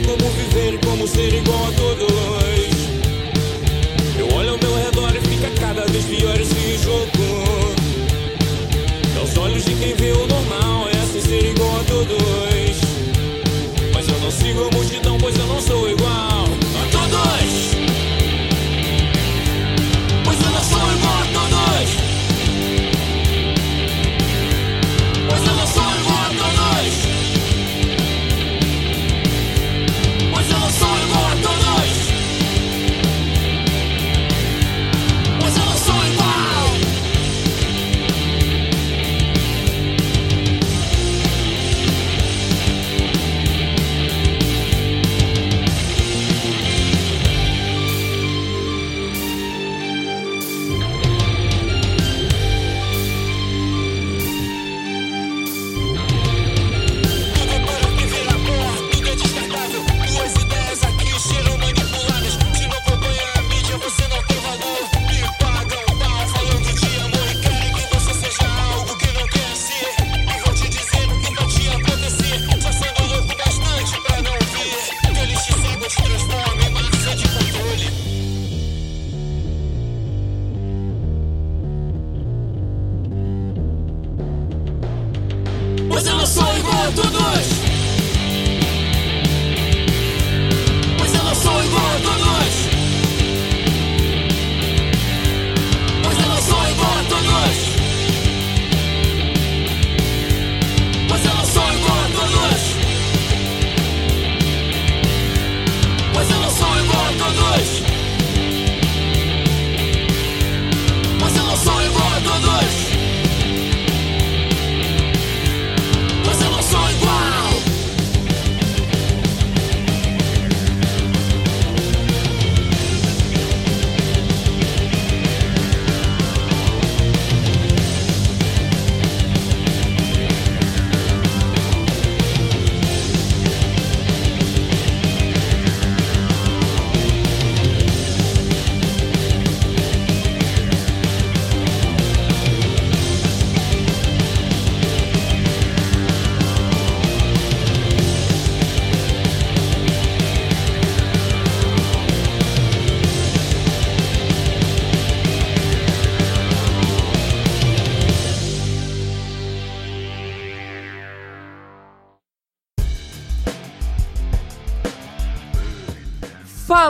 como viver e como ser igual a todos. Eu olho ao meu redor e fica cada vez pior esse jogo. Aos olhos de quem vê o normal é assim ser igual a todos. Mas eu não sigo a multidão, pois eu não sou.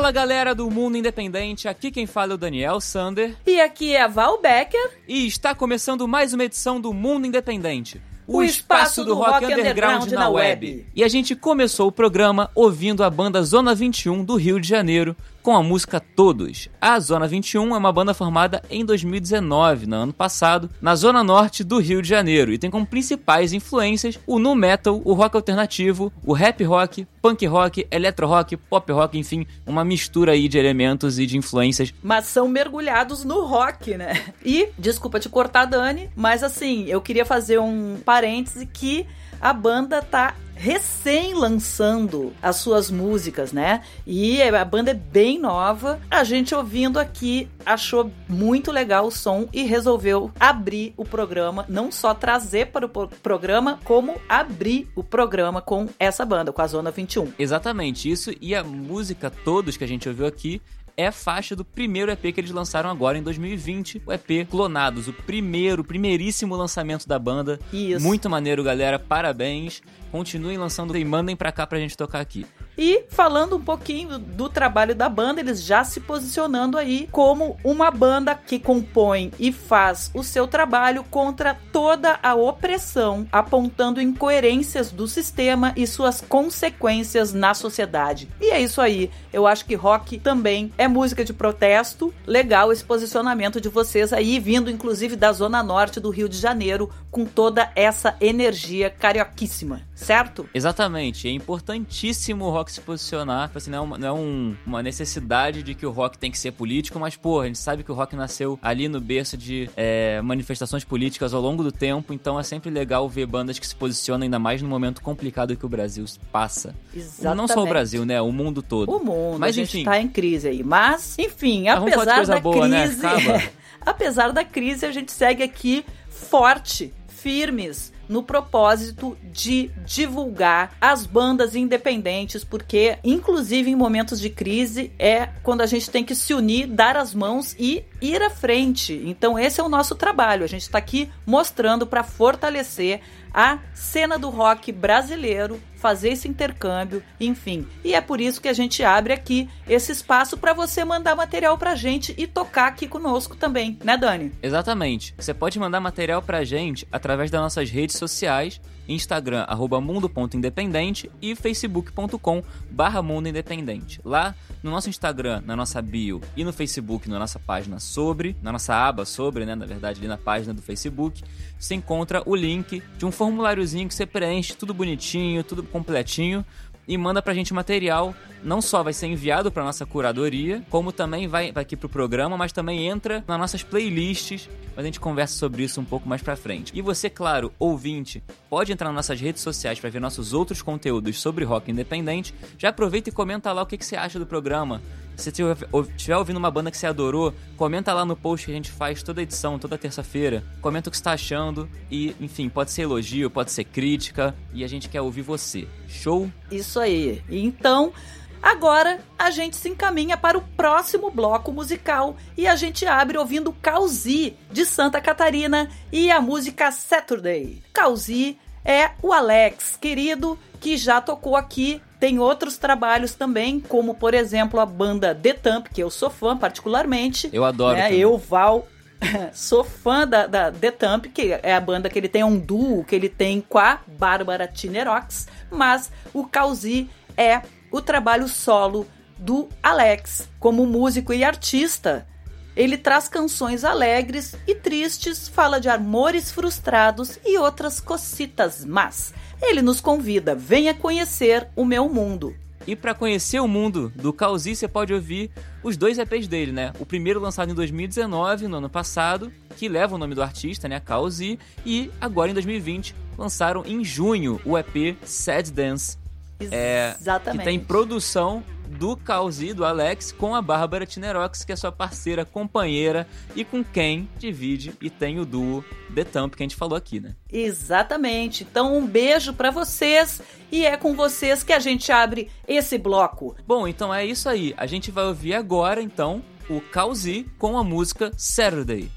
Fala galera do Mundo Independente, aqui quem fala é o Daniel Sander. E aqui é a Val Becker. E está começando mais uma edição do Mundo Independente. O, o espaço, espaço, do, rock, rock underground, underground, na, web. web. E a gente começou o programa ouvindo a banda Zona 21 do Rio de Janeiro com a música Todos. A Zona 21 é uma banda formada em 2019, no ano passado, na zona norte do Rio de Janeiro, e tem como principais influências o nu metal, o rock alternativo, o rap rock, punk rock, electro rock, pop rock, enfim, uma mistura aí de elementos e de influências. Mas são mergulhados no rock, né? E, desculpa te cortar, Dani, mas assim, eu queria fazer um parêntese que a banda tá recém lançando as suas músicas, né? E a banda é bem nova. A gente ouvindo aqui achou muito legal o som e resolveu abrir o programa, não só trazer para o programa, como abrir o programa com essa banda, com a Zona 21. Exatamente, isso e a música todos que a gente ouviu aqui é faixa do primeiro EP que eles lançaram agora em 2020, o EP Clonados, o primeiro, primeiríssimo lançamento da banda. Isso. Muito maneiro, galera. Parabéns. Continuem lançando e mandem pra cá pra gente tocar aqui. E falando um pouquinho do trabalho da banda, eles já se posicionando aí como uma banda que compõe e faz o seu trabalho contra toda a opressão, apontando incoerências do sistema e suas consequências na sociedade. E é isso aí. Eu acho que rock também é música de protesto. Legal esse posicionamento de vocês aí, vindo inclusive da zona norte do Rio de Janeiro, com toda essa energia carioquíssima, certo? Exatamente. É importantíssimo o rock se posicionar. Tipo assim, não é, uma, não é um, uma necessidade de que o rock tem que ser político, mas, pô, a gente sabe que o rock nasceu ali no berço de é, manifestações políticas ao longo do tempo, então é sempre legal ver bandas que se posicionam ainda mais no momento complicado que o Brasil passa. Exatamente. Não só o Brasil, né? O mundo todo. O mundo, mas, a enfim, gente tá em crise aí. Mas, enfim, apesar da boa, né? crise... Acaba. apesar da crise, a gente segue aqui forte, firmes no propósito de divulgar as bandas independentes, porque inclusive em momentos de crise é quando a gente tem que se unir, dar as mãos e ir à frente. Então esse é o nosso trabalho. A gente está aqui mostrando para fortalecer a cena do rock brasileiro, fazer esse intercâmbio, enfim. E é por isso que a gente abre aqui esse espaço para você mandar material pra gente e tocar aqui conosco também, né, Dani? Exatamente. Você pode mandar material pra gente através das nossas redes sociais, Instagram, arroba mundo.independente e facebook.com barra mundo independente. Lá no nosso Instagram, na nossa bio e no Facebook, na nossa página sobre, na nossa aba sobre, né, na verdade, ali na página do Facebook, você encontra o link de um formuláriozinho que você preenche tudo bonitinho, tudo completinho e manda pra gente material. Não só vai ser enviado pra nossa curadoria, como também vai, aqui pro programa, mas também entra nas nossas playlists. Mas a gente conversa sobre isso um pouco mais pra frente. E você, claro, ouvinte, pode entrar nas nossas redes sociais para ver nossos outros conteúdos sobre rock independente. Já aproveita e comenta lá o que, que você acha do programa. Se estiver ouvindo uma banda que você adorou, comenta lá no post que a gente faz toda edição, toda terça-feira. Comenta o que está achando e, enfim, pode ser elogio, pode ser crítica e a gente quer ouvir você. Show? Isso aí. Então, agora a gente se encaminha para o próximo bloco musical e a gente abre ouvindo Causi de Santa Catarina e a música Saturday. Causi é o Alex, querido, que já tocou aqui. Tem outros trabalhos também, como por exemplo a banda The Thump, que eu sou fã particularmente. Eu adoro. Né? Eu, Val, sou fã da, da The Thump, que é a banda que ele tem um duo que ele tem com a Bárbara Tinerox, mas o Causi é o trabalho solo do Alex como músico e artista. Ele traz canções alegres e tristes, fala de amores frustrados e outras cocitas mas Ele nos convida, venha conhecer o meu mundo. E para conhecer o mundo do Causi, você pode ouvir os dois EPs dele, né? O primeiro lançado em 2019, no ano passado, que leva o nome do artista, né? Causi, e agora em 2020 lançaram em junho o EP Sad Dance, É, que Exatamente. tem produção do Causi, do Alex, com a Bárbara Tinerox, que é sua parceira, companheira e com quem divide e tem o duo The Thump que a gente falou aqui, né? Exatamente. Então, um beijo pra vocês e é com vocês que a gente abre esse bloco. Bom, então é isso aí. A gente vai ouvir agora, então, o Causi com a música Saturday.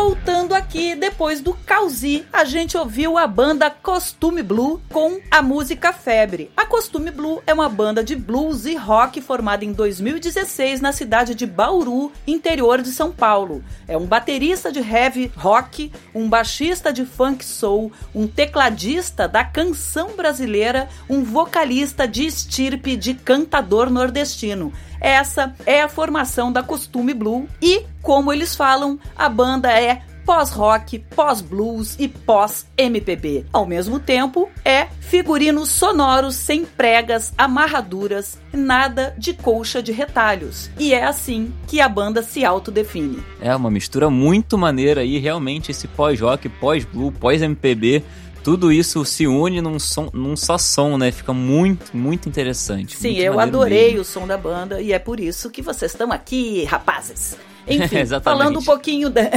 Voltando aqui, depois do Causi, a gente ouviu a banda Costume Blue com a música Febre. A Costume Blue é uma banda de blues e rock formada em 2016 na cidade de Bauru, interior de São Paulo. É um baterista de heavy rock, um baixista de funk soul, um tecladista da canção brasileira, um vocalista de estirpe de cantador nordestino. Essa é a formação da Costume Blue e, como eles falam, a banda é pós-rock, pós-blues e pós-MPB. Ao mesmo tempo, é figurinos sonoros sem pregas, amarraduras, nada de colcha de retalhos. E é assim que a banda se autodefine. É uma mistura muito maneira aí, realmente esse pós-rock, pós-blue, pós-MPB, tudo isso se une num, som, num só som, né? Fica muito, muito interessante. Sim, muito eu adorei mesmo. o som da banda e é por isso que vocês estão aqui, rapazes. Enfim, falando um pouquinho da.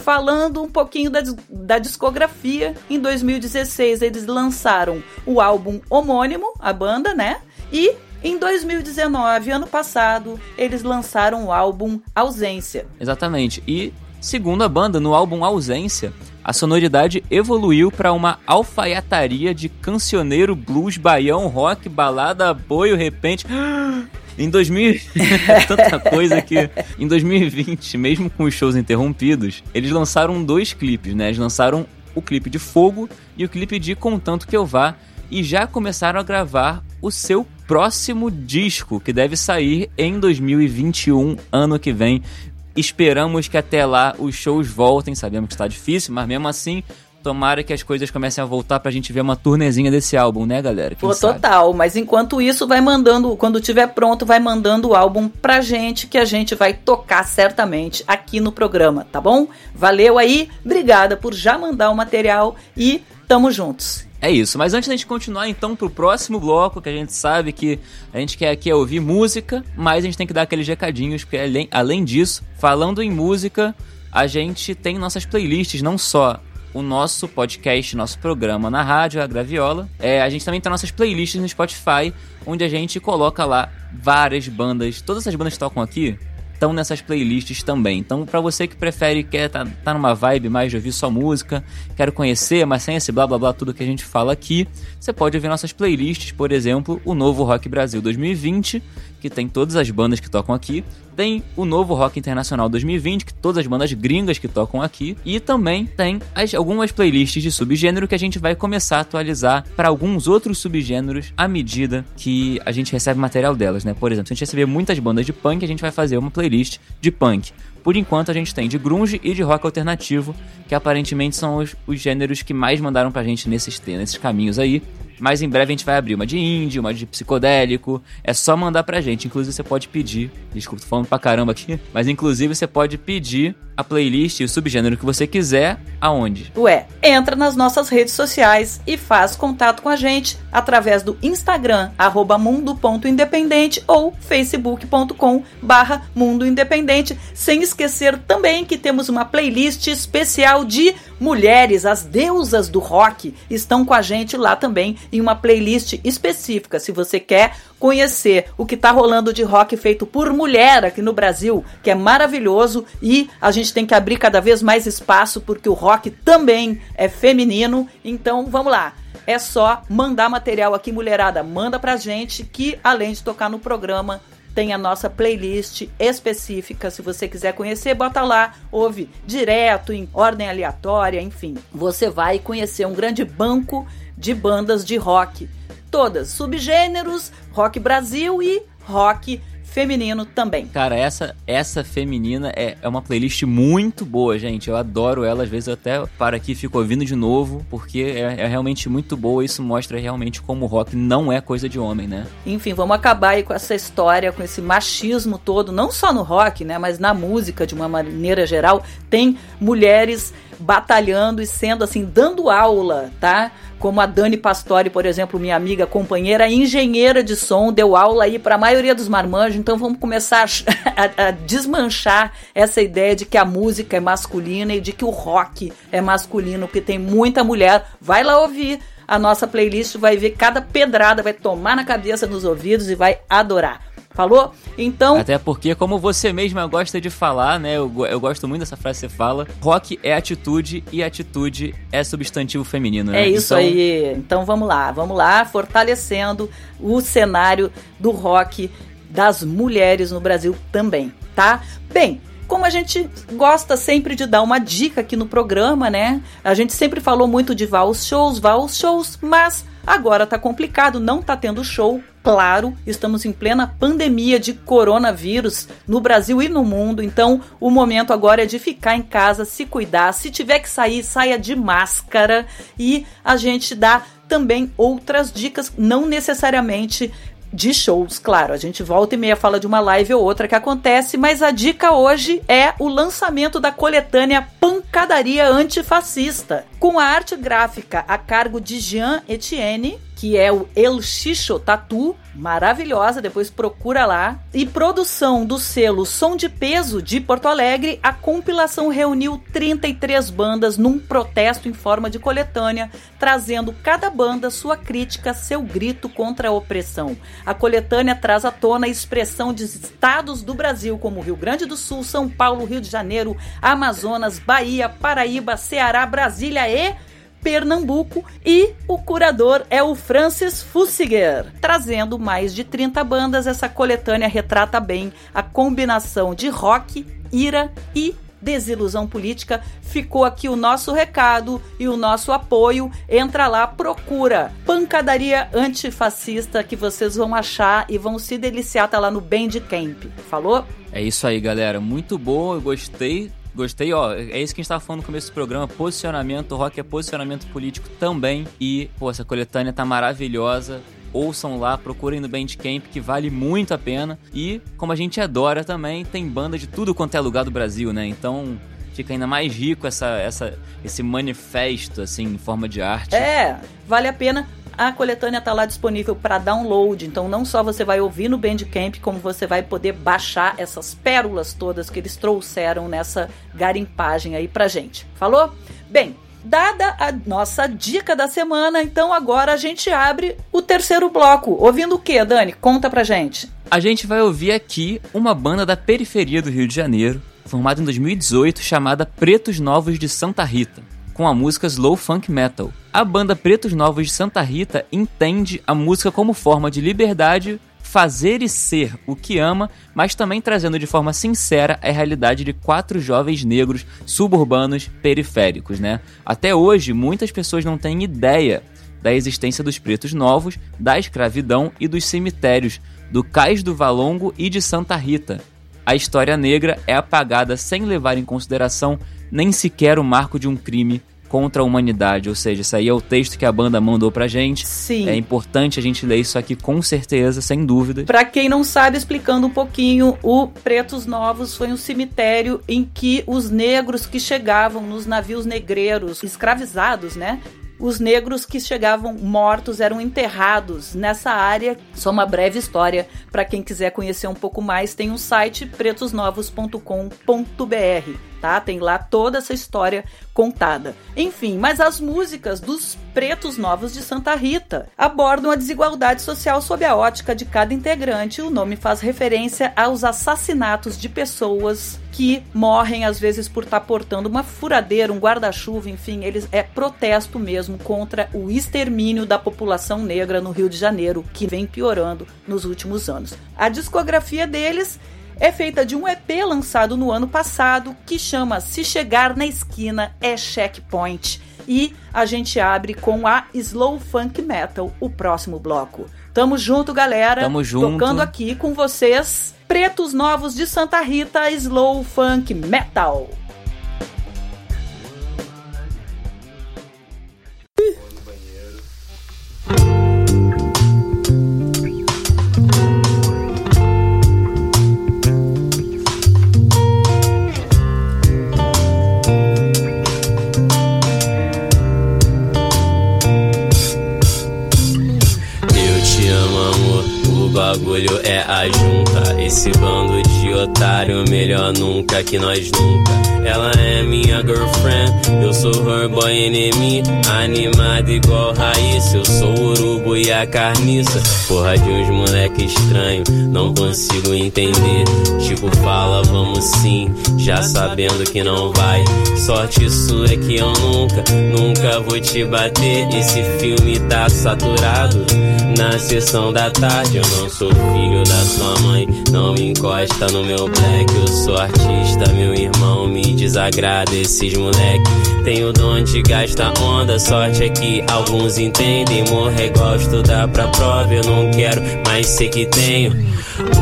Falando um pouquinho da, da discografia, em 2016 eles lançaram o álbum homônimo, a banda, né? E em 2019, ano passado, eles lançaram o álbum Ausência. Exatamente. E, segundo a banda, no álbum Ausência, a sonoridade evoluiu para uma alfaiataria de cancioneiro, blues, baião, rock, balada, apoio, repente. Em 2000, é tanta coisa que em 2020, mesmo com os shows interrompidos, eles lançaram dois clipes, né? Eles lançaram o clipe de Fogo e o clipe de Contanto que eu vá e já começaram a gravar o seu próximo disco, que deve sair em 2021, ano que vem. Esperamos que até lá os shows voltem, sabemos que está difícil, mas mesmo assim, tomara que as coisas comecem a voltar pra gente ver uma turnezinha desse álbum, né, galera? Quem Pô, sabe? total, mas enquanto isso, vai mandando, quando tiver pronto, vai mandando o álbum pra gente, que a gente vai tocar certamente aqui no programa, tá bom? Valeu aí, obrigada por já mandar o material e tamo juntos. É isso, mas antes da gente continuar então pro próximo bloco, que a gente sabe que a gente quer aqui é ouvir música, mas a gente tem que dar aqueles recadinhos, porque além, além disso, falando em música, a gente tem nossas playlists, não só o nosso podcast, nosso programa na rádio, a Graviola, é, a gente também tem nossas playlists no Spotify, onde a gente coloca lá várias bandas, todas essas bandas que tocam aqui, estão nessas playlists também. Então, pra você que prefere, quer tá, tá numa vibe mais de ouvir só música, quero conhecer, mas sem esse blá blá blá, tudo que a gente fala aqui, você pode ouvir nossas playlists, por exemplo, o novo Rock Brasil 2020, que tem todas as bandas que tocam aqui, tem o novo Rock Internacional 2020, que todas as bandas gringas que tocam aqui, e também tem as, algumas playlists de subgênero que a gente vai começar a atualizar para alguns outros subgêneros à medida que a gente recebe material delas, né? Por exemplo, se a gente receber muitas bandas de punk, a gente vai fazer uma playlist de punk. Por enquanto a gente tem de grunge e de rock alternativo, que aparentemente são os, os gêneros que mais mandaram pra gente nesses, nesses caminhos aí. Mas em breve a gente vai abrir uma de indie, uma de psicodélico. É só mandar pra gente. Inclusive você pode pedir. Desculpa, tô falando pra caramba aqui. Mas inclusive você pode pedir a playlist e o subgênero que você quiser. Aonde? Ué, entra nas nossas redes sociais e faz contato com a gente através do Instagram, arroba mundo.independente ou facebook.com barra mundo independente, sem esquecer também que temos uma playlist especial de mulheres, as deusas do rock, estão com a gente lá também em uma playlist específica. Se você quer conhecer o que tá rolando de rock feito por mulher aqui no Brasil, que é maravilhoso e a gente tem que abrir cada vez mais espaço porque o rock também é feminino. Então, vamos lá. É só mandar material aqui, mulherada. Manda pra gente que, além de tocar no programa, tem a nossa playlist específica. Se você quiser conhecer, bota lá, ouve direto, em ordem aleatória, enfim. Você vai conhecer um grande banco de bandas de rock. Todas, subgêneros, rock Brasil e rock feminino também. Cara, essa essa feminina é, é uma playlist muito boa, gente. Eu adoro ela. Às vezes eu até paro aqui e fico ouvindo de novo, porque é, é realmente muito boa. Isso mostra realmente como o rock não é coisa de homem, né? Enfim, vamos acabar aí com essa história, com esse machismo todo, não só no rock, né, mas na música de uma maneira geral. Tem mulheres batalhando e sendo assim, dando aula, tá? Como a Dani Pastori, por exemplo, minha amiga, companheira, engenheira de som, deu aula aí para a maioria dos marmanjos. Então vamos começar a, a, desmanchar essa ideia de que a música é masculina e de que o rock é masculino, porque tem muita mulher. Vai lá ouvir a nossa playlist, vai ver cada pedrada, vai tomar na cabeça, nos ouvidos e vai adorar. Falou? Então. Até porque, como você mesma gosta de falar, né? Eu, eu gosto muito dessa frase que você fala. Rock é atitude e atitude é substantivo feminino, né? É isso então... aí. Então vamos lá, vamos lá, fortalecendo o cenário do rock das mulheres no Brasil também, tá? Bem, como a gente gosta sempre de dar uma dica aqui no programa, né? A gente sempre falou muito de vá aos shows, vá aos shows, mas agora tá complicado, não tá tendo show Claro, estamos em plena pandemia de coronavírus no Brasil e no mundo, então o momento agora é de ficar em casa, se cuidar. Se tiver que sair, saia de máscara e a gente dá também outras dicas, não necessariamente de shows, claro. A gente volta e meia fala de uma live ou outra que acontece, mas a dica hoje é o lançamento da coletânea Pancadaria Antifascista, com a arte gráfica a cargo de Jean Etienne que é o El Xixo Tatu, maravilhosa, depois procura lá. E produção do selo Som de Peso de Porto Alegre, a compilação reuniu 33 bandas num protesto em forma de coletânea, trazendo cada banda sua crítica, seu grito contra a opressão. A coletânea traz à tona a expressão de estados do Brasil, como Rio Grande do Sul, São Paulo, Rio de Janeiro, Amazonas, Bahia, Paraíba, Ceará, Brasília e Pernambuco e o curador é o Francis Fussiger. Trazendo mais de 30 bandas, essa coletânea retrata bem a combinação de rock, ira e desilusão política. Ficou aqui o nosso recado e o nosso apoio. Entra lá, procura Pancadaria Antifascista que vocês vão achar e vão se deliciar. Tá lá no Bandcamp. Falou? É isso aí, galera. Muito bom, eu gostei. Gostei, ó. É isso que a gente tava falando no começo do programa. Posicionamento, rock é posicionamento político também. E, pô, essa coletânea tá maravilhosa. Ouçam lá, procurem no Bandcamp, que vale muito a pena. E, como a gente adora também, tem banda de tudo quanto é lugar do Brasil, né? Então, fica ainda mais rico essa, essa, esse manifesto, assim, em forma de arte. É, vale a pena. A coletânea está lá disponível para download, então não só você vai ouvir no Bandcamp, como você vai poder baixar essas pérolas todas que eles trouxeram nessa garimpagem aí pra gente. Falou? Bem, dada a nossa dica da semana, então agora a gente abre o terceiro bloco. Ouvindo o que, Dani? Conta pra gente. A gente vai ouvir aqui uma banda da periferia do Rio de Janeiro, formada em 2018, chamada Pretos Novos de Santa Rita com a música Slow Funk Metal. A banda Pretos Novos de Santa Rita entende a música como forma de liberdade, fazer e ser o que ama, mas também trazendo de forma sincera a realidade de quatro jovens negros suburbanos periféricos, né? Até hoje, muitas pessoas não têm ideia da existência dos pretos novos, da escravidão e dos cemitérios do Cais do Valongo e de Santa Rita. A história negra é apagada sem levar em consideração nem sequer o marco de um crime contra a humanidade, ou seja, isso aí é o texto que a banda mandou pra gente. Sim. É importante a gente ler isso aqui com certeza, sem dúvida. Pra quem não sabe, explicando um pouquinho, o Pretos Novos foi um cemitério em que os negros que chegavam nos navios negreiros, escravizados, né? os negros que chegavam mortos eram enterrados nessa área. Só uma breve história para quem quiser conhecer um pouco mais, tem um site pretosnovos.com.br tá? Tem lá toda essa história contada. Enfim, mas as músicas dos Pretos Novos de Santa Rita abordam a desigualdade social sob a ótica de cada integrante. O nome faz referência aos assassinatos de pessoas que morrem às vezes por estar tá portando uma furadeira, um guarda-chuva, enfim, eles é protesto mesmo contra o extermínio da população negra no Rio de Janeiro, que vem piorando nos últimos anos. A discografia deles é feita de um EP lançado no ano passado que chama Se Chegar na Esquina é Checkpoint. E a gente abre com a Slow Funk Metal, o próximo bloco. Tamo junto, galera. Tamo junto. Tocando aqui com vocês. Pretos Novos de Santa Rita, Slow Funk Metal. Que nós nunca. Ela é minha girlfriend, eu sou her boy enemy. Animada igual raiz, eu sou o urubu e a carniça. Porra de uns moleque estranho, não consigo entender. Tipo, fala, vamos sim, já sabendo que não vai. Sorte sua é que eu nunca, nunca vou te bater. Esse filme tá saturado. Na sessão da tarde, eu não sou filho da sua mãe. Não encosta no meu black, eu sou artista, meu irmão me desagrada. Esses moleque tem o dom de gastar onda. Sorte é que alguns entendem. Morrer igual estudar pra prova, eu não quero, mas sei que tenho.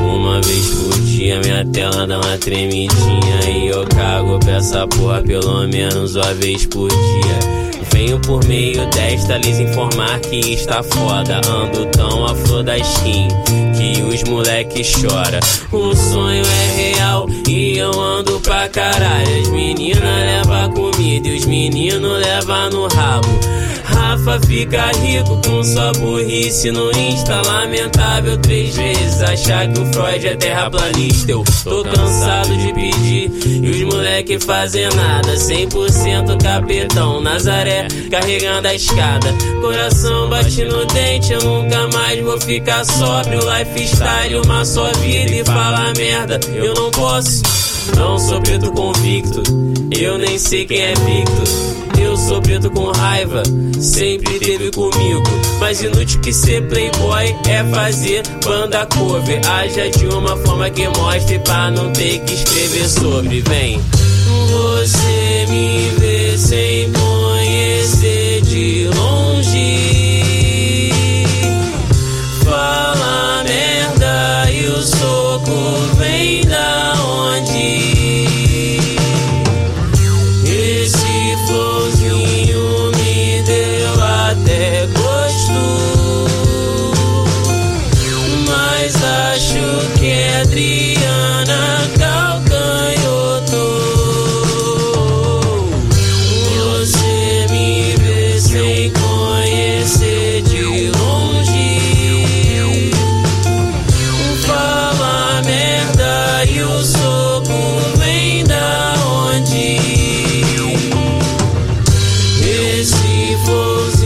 Uma vez por dia minha tela dá uma tremidinha e eu cago pra essa porra pelo menos uma vez por dia. Venho por meio desta lhes informar que está foda. Ando tão a flor da skin que os moleque chora. O sonho é real e eu ando pra caralho. As meninas levam comida e os meninos levam no rabo. Rafa fica rico com sua burrice no Insta. Lamentável três vezes achar que o Freud é terraplanista. Eu tô cansado de pedir e os moleque fazem nada. 100% capetão, Nazaré carregando a escada. Coração bate no dente, eu nunca mais vou ficar sóbrio. Lifestyle, uma só vida e fala merda. Eu não posso. Não sou preto convicto, eu nem sei quem é Victor. Eu sou preto com raiva, sempre teve comigo. Mas inútil que ser playboy é fazer banda cover. Haja de uma forma que mostre pra não ter que escrever sobre. Vem, você me vê sem conhecer de longe. Fala merda e o soco was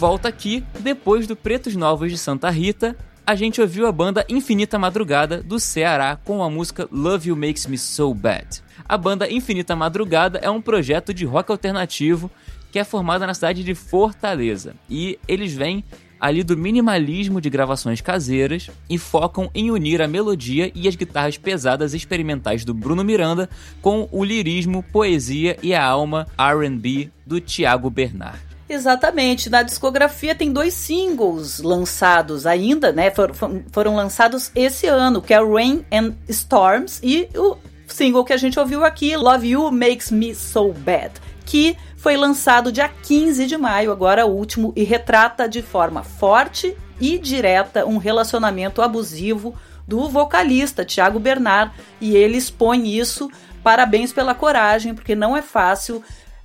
volta aqui, depois do Pretos Novos de Santa Rita, a gente ouviu a banda Infinita Madrugada do Ceará com a música Love You Makes Me So Bad. A banda Infinita Madrugada é um projeto de rock alternativo que é formada na cidade de Fortaleza e eles vêm ali do minimalismo de gravações caseiras e focam em unir a melodia e as guitarras pesadas experimentais do Bruno Miranda com o lirismo, poesia e a alma R&B do Thiago Bernard. Exatamente. Na discografia tem dois singles lançados ainda, né? For, for, foram lançados esse ano, que é Rain and Storms e o single que a gente ouviu aqui, Love You Makes Me So Bad, que foi lançado dia 15 de maio, agora último, e retrata de forma forte e direta um relacionamento abusivo do vocalista Thiago Bernard, e ele expõe isso. Parabéns pela coragem, porque não é fácil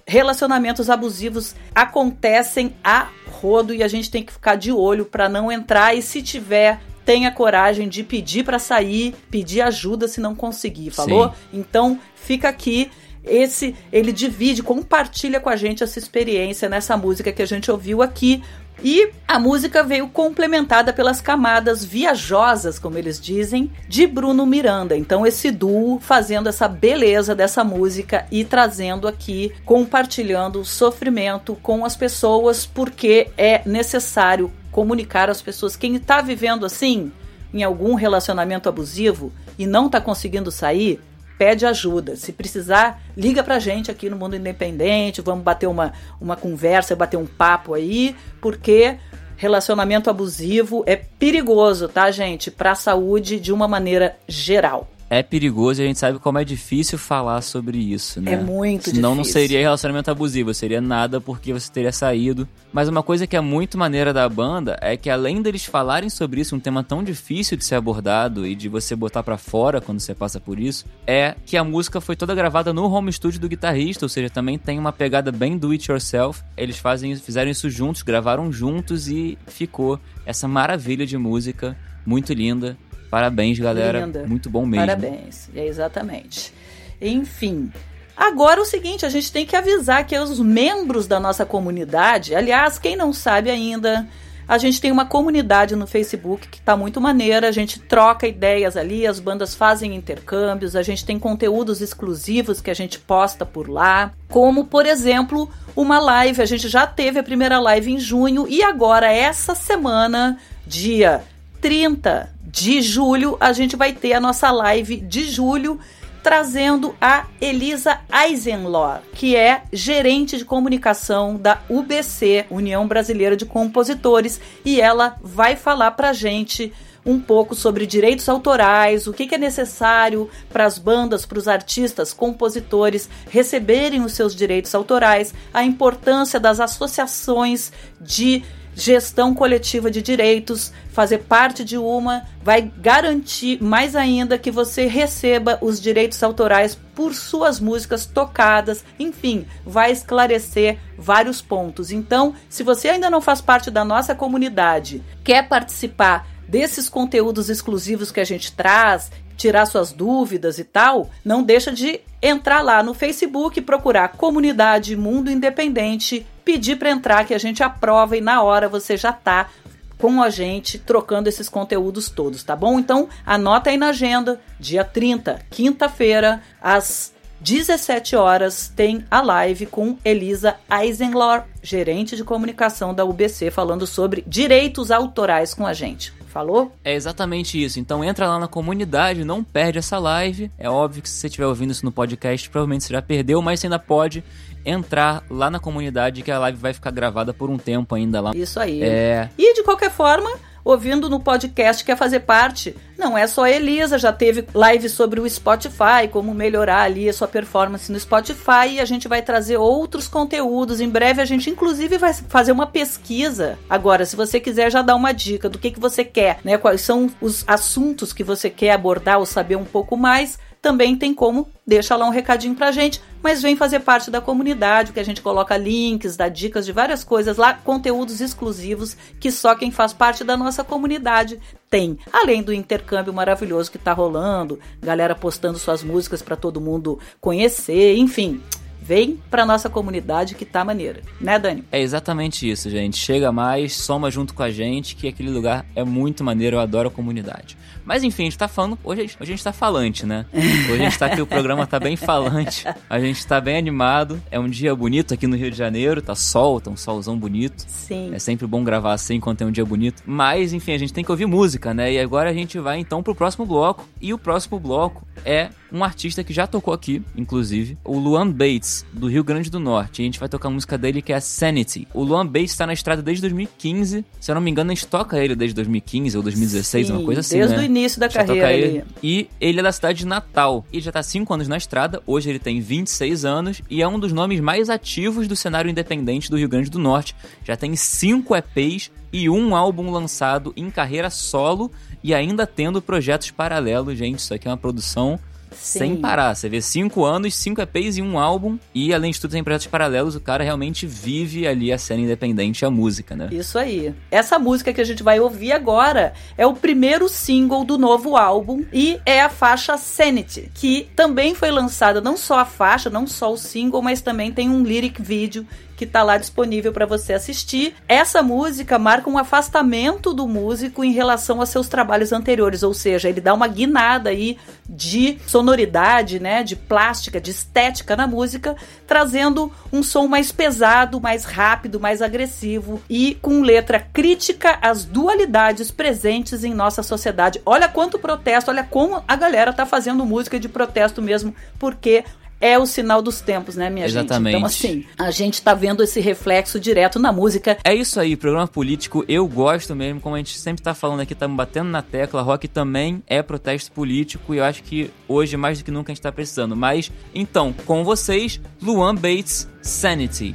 relacionamentos abusivos acontecem a rodo e a gente tem que ficar de olho para não entrar e se tiver tenha coragem de pedir para sair, pedir ajuda se não conseguir, falou? Sim. Então, fica aqui esse ele divide, compartilha com a gente essa experiência nessa música que a gente ouviu aqui. E a música veio complementada pelas camadas viajosas, como eles dizem, de Bruno Miranda. Então, esse duo fazendo essa beleza dessa música e trazendo aqui, compartilhando o sofrimento com as pessoas, porque é necessário comunicar às pessoas. Quem está vivendo assim, em algum relacionamento abusivo e não está conseguindo sair, pede ajuda. Se precisar, liga pra gente aqui no Mundo Independente, vamos bater uma, uma conversa, bater um papo aí, porque relacionamento abusivo é perigoso, tá, gente? Para a saúde de uma maneira geral é perigoso e a gente sabe como é difícil falar sobre isso, né? É muito Senão difícil. não seria relacionamento abusivo, seria nada porque você teria saído. Mas uma coisa que é muito maneira da banda é que além deles falarem sobre isso, um tema tão difícil de ser abordado e de você botar para fora quando você passa por isso, é que a música foi toda gravada no home studio do guitarrista, ou seja, também tem uma pegada bem do it yourself. Eles fazem, fizeram isso juntos, gravaram juntos e ficou essa maravilha de música muito linda Parabéns, galera. Linda. Muito bom mesmo. Parabéns, é exatamente. Enfim. Agora o seguinte, a gente tem que avisar que os membros da nossa comunidade, aliás, quem não sabe ainda, a gente tem uma comunidade no Facebook que está muito maneira, a gente troca ideias ali, as bandas fazem intercâmbios, a gente tem conteúdos exclusivos que a gente posta por lá, como por exemplo, uma live, a gente já teve a primeira live em junho e agora essa semana, dia 30 de julho, a gente vai ter a nossa live de julho trazendo a Elisa Eisenlohr, que é gerente de comunicação da UBC, União Brasileira de Compositores, e ela vai falar pra gente um pouco sobre direitos autorais, o que, que é necessário para as bandas, para os artistas, compositores receberem os seus direitos autorais, a importância das associações de gestão coletiva de direitos, fazer parte de uma, vai garantir mais ainda que você receba os direitos autorais por suas músicas tocadas, enfim, vai esclarecer vários pontos. Então, se você ainda não faz parte da nossa comunidade, quer participar desses conteúdos exclusivos que a gente traz, tirar suas dúvidas e tal, não deixa de entrar lá no Facebook, procurar Comunidade Mundo Independente, pedir para entrar que a gente aprova e na hora você já tá com a gente trocando esses conteúdos todos, tá bom? Então, anota aí na agenda, dia 30, quinta-feira, às 17 horas, tem a live com Elisa Eisenlor, gerente de comunicação da UBC, falando sobre direitos autorais com a gente. Falou? É exatamente isso. Então entra lá na comunidade, não perde essa live. É óbvio que se você estiver ouvindo isso no podcast, provavelmente você já perdeu, mas você ainda pode entrar lá na comunidade que a live vai ficar gravada por um tempo ainda lá. Isso aí. É... E de qualquer forma, ouvindo no podcast, quer fazer parte. Não é só a Elisa, já teve live sobre o Spotify, como melhorar ali a sua performance no Spotify, e a gente vai trazer outros conteúdos. Em breve a gente inclusive vai fazer uma pesquisa. Agora, se você quiser já dar uma dica do que, que você quer, né? Quais são os assuntos que você quer abordar ou saber um pouco mais, também tem como, deixa lá um recadinho pra gente, mas vem fazer parte da comunidade, que a gente coloca links, dá dicas de várias coisas lá, conteúdos exclusivos que só quem faz parte da nossa comunidade tem. Além do intercâmbio maravilhoso que tá rolando, galera postando suas músicas para todo mundo conhecer, enfim. Vem pra nossa comunidade que tá maneira. Né, Dani? É exatamente isso, gente. Chega mais, soma junto com a gente, que aquele lugar é muito maneiro, eu adoro a comunidade. Mas enfim, a gente tá falando. Hoje, hoje a gente tá falante, né? Hoje a gente tá aqui, o programa tá bem falante. A gente tá bem animado. É um dia bonito aqui no Rio de Janeiro, tá sol, tá um solzão bonito. Sim. É sempre bom gravar assim quando tem um dia bonito. Mas, enfim, a gente tem que ouvir música, né? E agora a gente vai então pro próximo bloco. E o próximo bloco é um artista que já tocou aqui, inclusive, o Luan Bates, do Rio Grande do Norte. E a gente vai tocar a música dele que é Sanity. O Luan Bates tá na estrada desde 2015. Se eu não me engano, a gente toca ele desde 2015 ou 2016, Sim, uma coisa assim, desde né? o início da carreira ele. E ele é da cidade de Natal. Ele já tá 5 anos na estrada, hoje ele tem 26 anos e é um dos nomes mais ativos do cenário independente do Rio Grande do Norte. Já tem 5 EPs e um álbum lançado em carreira solo e ainda tendo projetos paralelos, gente. Isso aqui é uma produção Sim. sem parar. Você vê 5 anos, 5 EPs e um álbum. E além de tudo, tem projetos paralelos. O cara realmente vive ali a cena independente e a música, né? Isso aí. Essa música que a gente vai ouvir agora é o primeiro single do novo álbum e é a faixa Sanity, que também foi lançada não só a faixa, não só o single, mas também tem um lyric vídeo que tá lá disponível para você assistir. Essa música marca um afastamento do músico em relação aos seus trabalhos anteriores, ou seja, ele dá uma guinada aí de sonoridade, né, de plástica, de estética na música, trazendo um som mais pesado, mais rápido, mais agressivo e com letra crítica às dualidades presentes em nossa sociedade. Olha quanto protesto, olha como a galera tá fazendo música de protesto mesmo, porque é o sinal dos tempos, né, minha Exatamente. gente? Então, assim, a gente tá vendo esse reflexo direto na música. É isso aí, programa político eu gosto mesmo, como a gente sempre tá falando aqui, estamos batendo na tecla, rock também é protesto político e eu acho que hoje mais do que nunca a gente tá precisando. Mas, então, com vocês, Luan Bates, Sanity.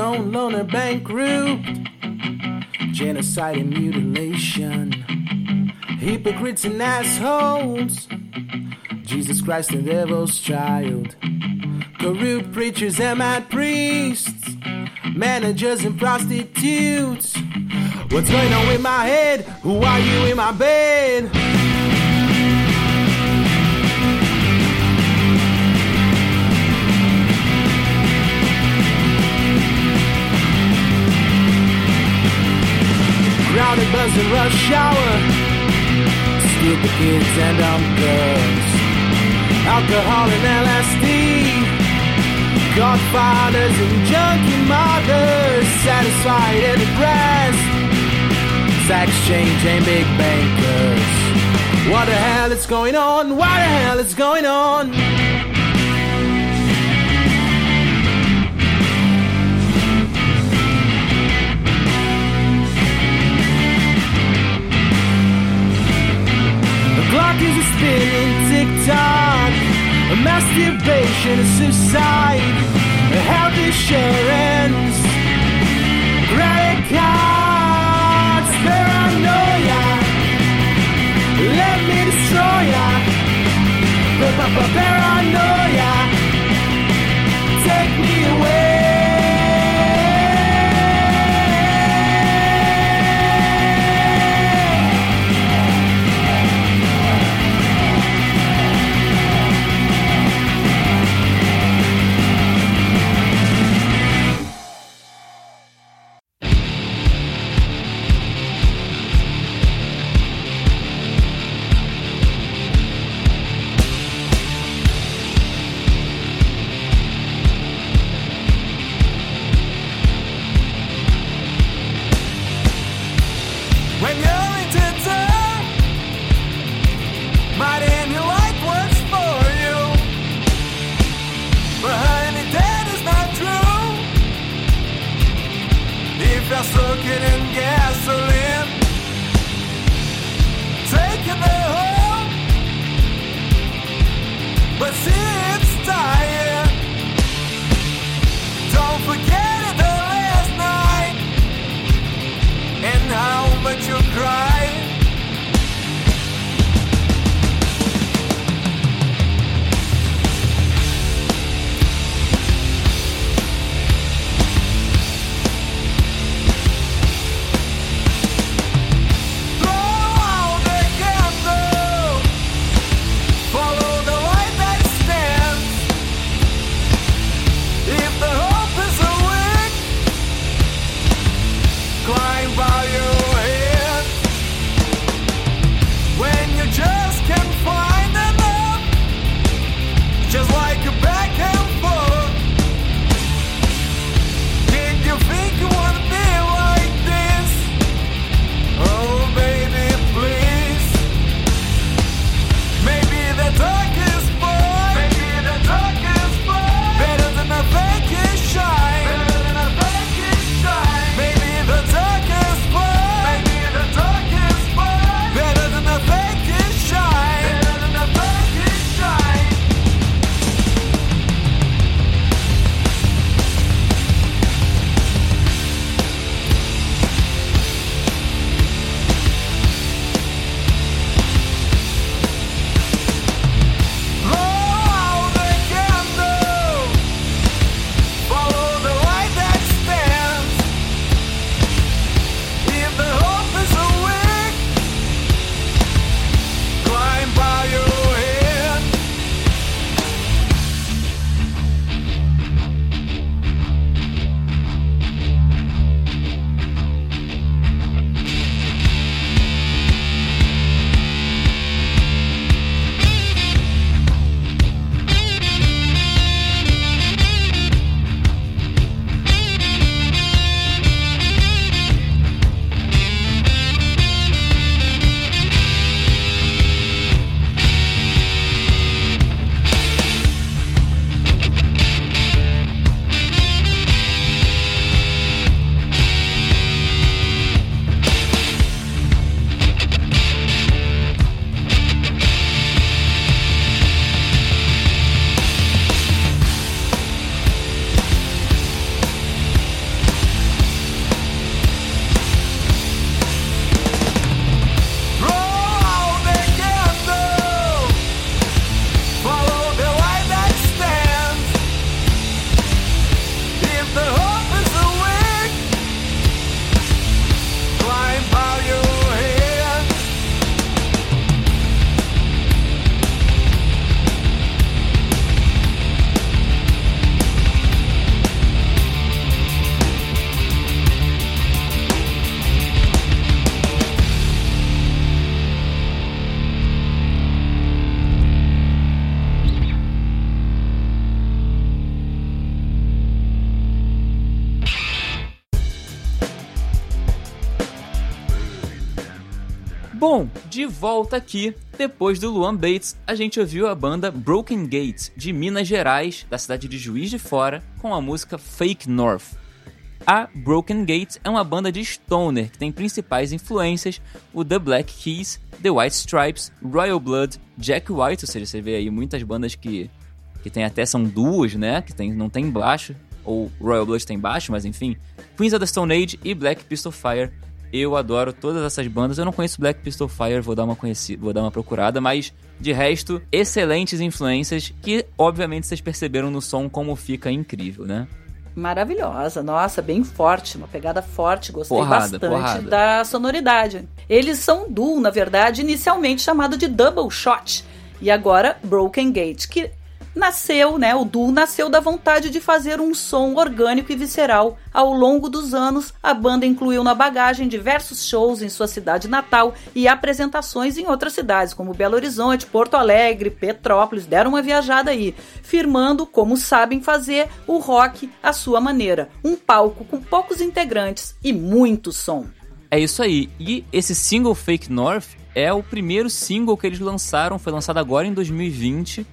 Stone loner bankrupt, genocide and mutilation, hypocrites and assholes, Jesus Christ and devil's child, corrupt preachers and mad priests, managers and prostitutes. What's going on with my head? Who are you in my bed? Crowded bus and rush hour. Stupid kids and dumb girls. Alcohol and LSD. Godfathers and junkie mothers. Satisfied and depressed. Sex change and big bankers. What the hell is going on? What the hell is going on? Clock is a spinning tick tock. A masturbation, a suicide, health insurance, credit cards, paranoia. Let me destroy ya. Paranoia. De volta aqui, depois do Luan Bates, a gente ouviu a banda Broken Gates, de Minas Gerais, da cidade de Juiz de Fora, com a música Fake North. A Broken Gates é uma banda de stoner que tem principais influências o The Black Keys, The White Stripes, Royal Blood, Jack White, ou seja, você vê aí muitas bandas que, que tem até são duas, né, que tem, não tem baixo, ou Royal Blood tem baixo, mas enfim, Queens of the Stone Age e Black Pistol Fire. Eu adoro todas essas bandas. Eu não conheço Black Pistol Fire, vou dar uma conhecida, vou dar uma procurada, mas de resto, excelentes influências que obviamente vocês perceberam no som como fica incrível, né? Maravilhosa, nossa, bem forte, uma pegada forte, gostei Porrada, bastante porrada. da sonoridade. Eles são um duo, na verdade, inicialmente chamado de Double Shot, e agora Broken Gate, que nasceu, né, o duo nasceu da vontade de fazer um som orgânico e visceral. Ao longo dos anos, a banda incluiu na bagagem diversos shows em sua cidade natal e apresentações em outras cidades, como Belo Horizonte, Porto Alegre, Petrópolis, deram uma viajada aí, firmando como sabem fazer o rock à sua maneira, um palco com poucos integrantes e muito som. É isso aí. E esse single Fake North é o primeiro single que eles lançaram, foi lançado agora em 2020.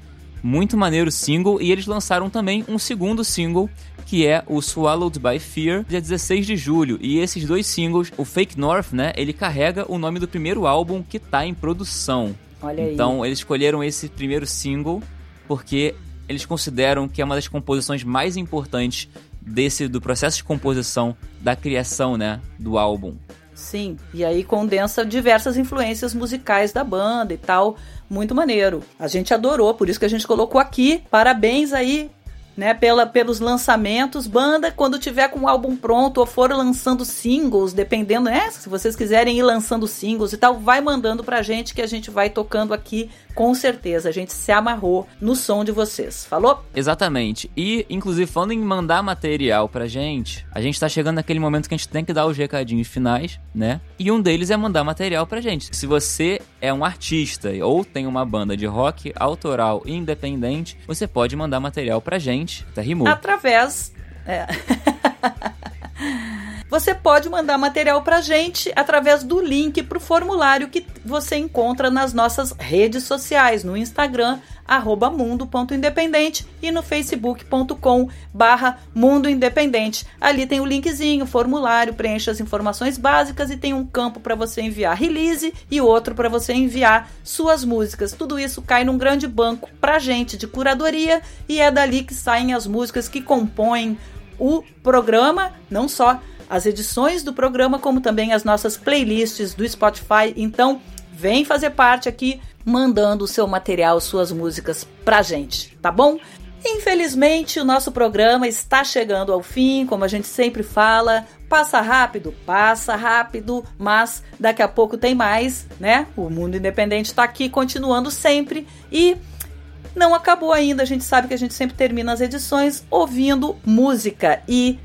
Muito maneiro single. E eles lançaram também um segundo single, que é o Swallowed by Fear, dia 16 de julho. E esses dois singles, o Fake North, né, ele carrega o nome do primeiro álbum que tá em produção. Olha aí. Então, eles escolheram esse primeiro single porque eles consideram que é uma das composições mais importantes desse do processo de composição da criação, né, do álbum. Sim, e aí condensa diversas influências musicais da banda e tal. Muito maneiro. A gente adorou, por isso que a gente colocou aqui. Parabéns aí, né, pela, pelos lançamentos. Banda, quando tiver com o álbum pronto ou for lançando singles, dependendo, né? Se vocês quiserem ir lançando singles e tal, vai mandando pra gente que a gente vai tocando aqui com certeza. A gente se amarrou no som de vocês. Falou? Exatamente. E, inclusive, falando em mandar material pra gente, a gente tá chegando naquele momento que a gente tem que dar os recadinhos finais, né? E um deles é mandar material pra gente. Se você é um artista ou tem uma banda de rock autoral e independente, você pode mandar material pra gente. Até rimou. Através. é. Você pode mandar material pra gente através do link pro formulário que você encontra nas nossas redes sociais, no Instagram, arroba mundo.independente e no facebook.com barra mundo independente. Ali tem o linkzinho, formulário, preencha as informações básicas e tem um campo para você enviar release e outro para você enviar suas músicas. Tudo isso cai num grande banco pra gente de curadoria e é dali que saem as músicas que compõem o programa, não só as edições do programa, como também as nossas playlists do Spotify. Então, vem fazer parte aqui, mandando o seu material, suas músicas pra gente, tá bom? Infelizmente, o nosso programa está chegando ao fim, como a gente sempre fala. Passa rápido, passa rápido, mas daqui a pouco tem mais, né? O Mundo Independente está aqui continuando sempre e não acabou ainda. A gente sabe que a gente sempre termina as edições ouvindo música e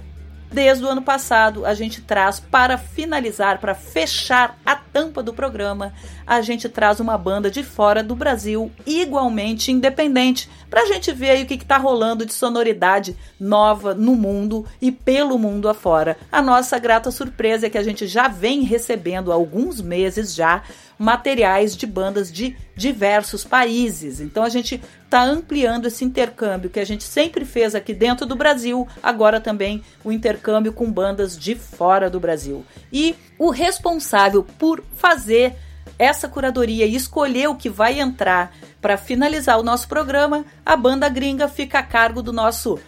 desde o ano passado a gente traz para finalizar, para fechar a tampa do programa, a gente traz uma banda de fora do Brasil igualmente independente, para a gente ver aí o que está rolando de sonoridade nova no mundo e pelo mundo afora. A nossa grata surpresa é que a gente já vem recebendo há alguns meses já materiais de bandas de diversos países. Então a gente está ampliando esse intercâmbio que a gente sempre fez aqui dentro do Brasil, agora também o intercâmbio com bandas de fora do Brasil. E o responsável por fazer essa curadoria e escolher o que vai entrar para finalizar o nosso programa, a banda gringa fica a cargo do nosso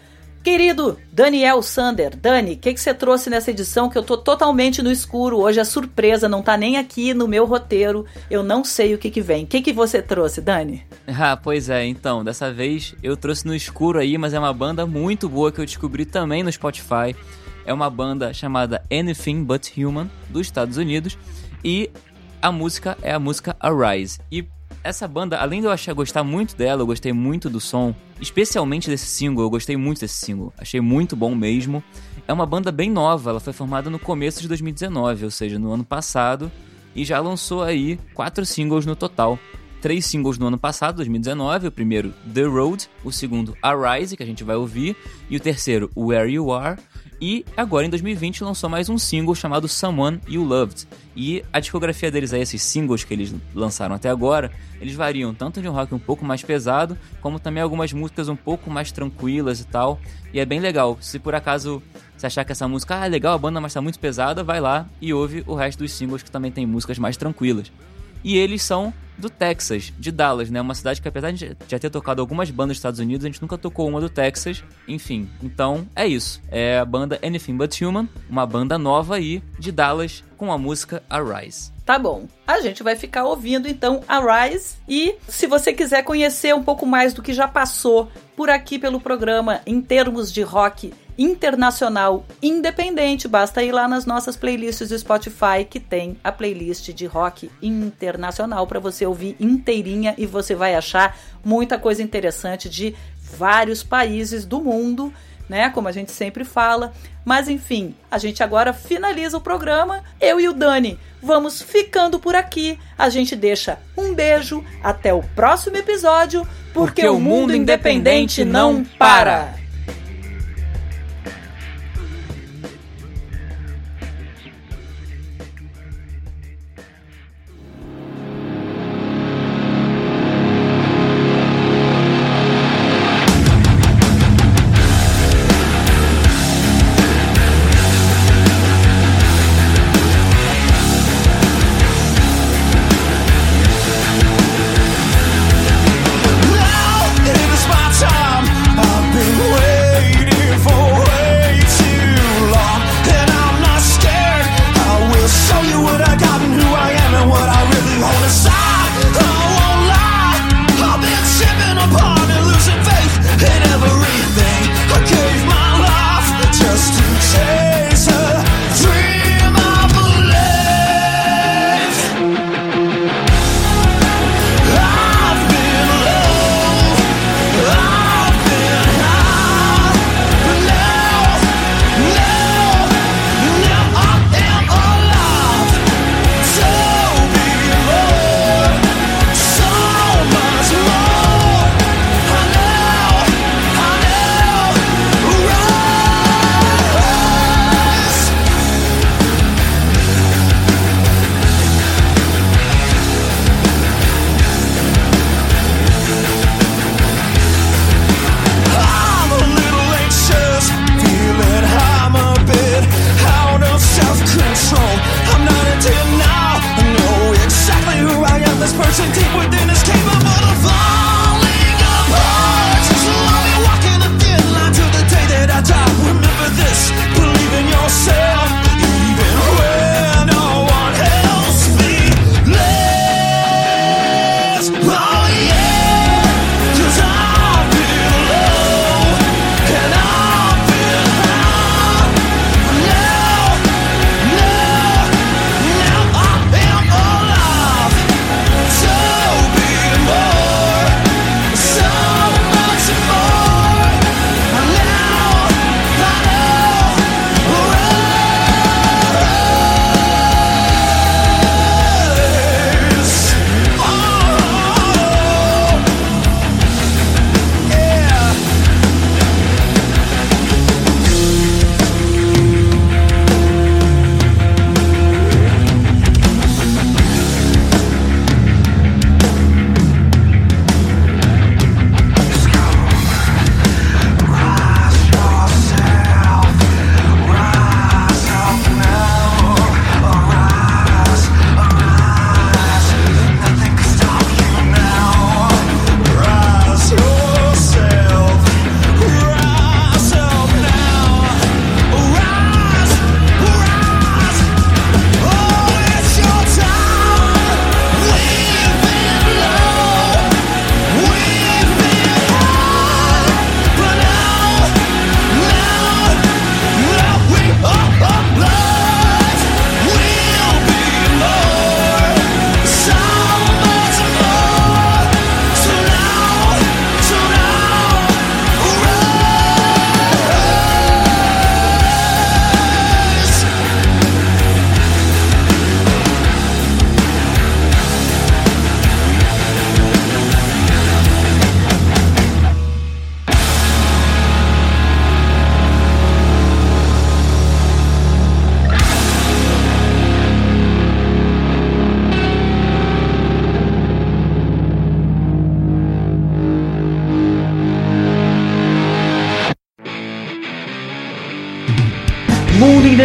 Querido Daniel Sander, Dani, o que, você trouxe nessa edição que eu tô totalmente no escuro? Hoje a surpresa não tá nem aqui no meu roteiro, eu não sei o que, que vem. O que, que você trouxe, Dani? Ah, pois é, então, dessa vez eu trouxe no escuro aí, mas é uma banda muito boa que eu descobri também no Spotify. É uma banda chamada Anything But Human, dos Estados Unidos, e a música é a música Arise. E essa banda, além de eu achar gostar muito dela, eu gostei muito do som, especialmente desse single, eu gostei muito desse single. Achei muito bom mesmo. É uma banda bem nova, ela foi formada no começo de 2019, ou seja, no ano passado, e já lançou aí quatro singles no total. Três singles no ano passado, 2019, o primeiro The Road, o segundo Arise, que a gente vai ouvir, e o terceiro Where You Are, E agora em 2020 lançou mais um single chamado Someone You Loved. E a discografia deles aí, esses singles que eles lançaram até agora, eles variam tanto de um rock um pouco mais pesado, como também algumas músicas um pouco mais tranquilas e tal. E é bem legal. Se por acaso você achar que essa música ah, é legal, a banda, mas tá muito pesada, vai lá e ouve o resto dos singles que também tem músicas mais tranquilas. E eles são do Texas, de Dallas, né? Uma cidade que, apesar de já ter tocado algumas bandas dos Estados Unidos, a gente nunca tocou uma do Texas. Enfim, então é isso. É a banda Anything But Human, uma banda nova aí de Dallas com a música Arise. Tá bom. A gente vai ficar ouvindo então Arise. E se você quiser conhecer um pouco mais do que já passou por aqui pelo programa em termos de rock internacional independente, basta ir lá nas nossas playlists do Spotify que tem a playlist de rock internacional para você ouvir inteirinha e você vai achar muita coisa interessante de vários países do mundo, né? Como a gente sempre fala. Mas enfim, a gente agora finaliza o programa. Eu e o Dani vamos ficando por aqui. A gente deixa um beijo, até o próximo episódio, porque, Porque o mundo independente não para.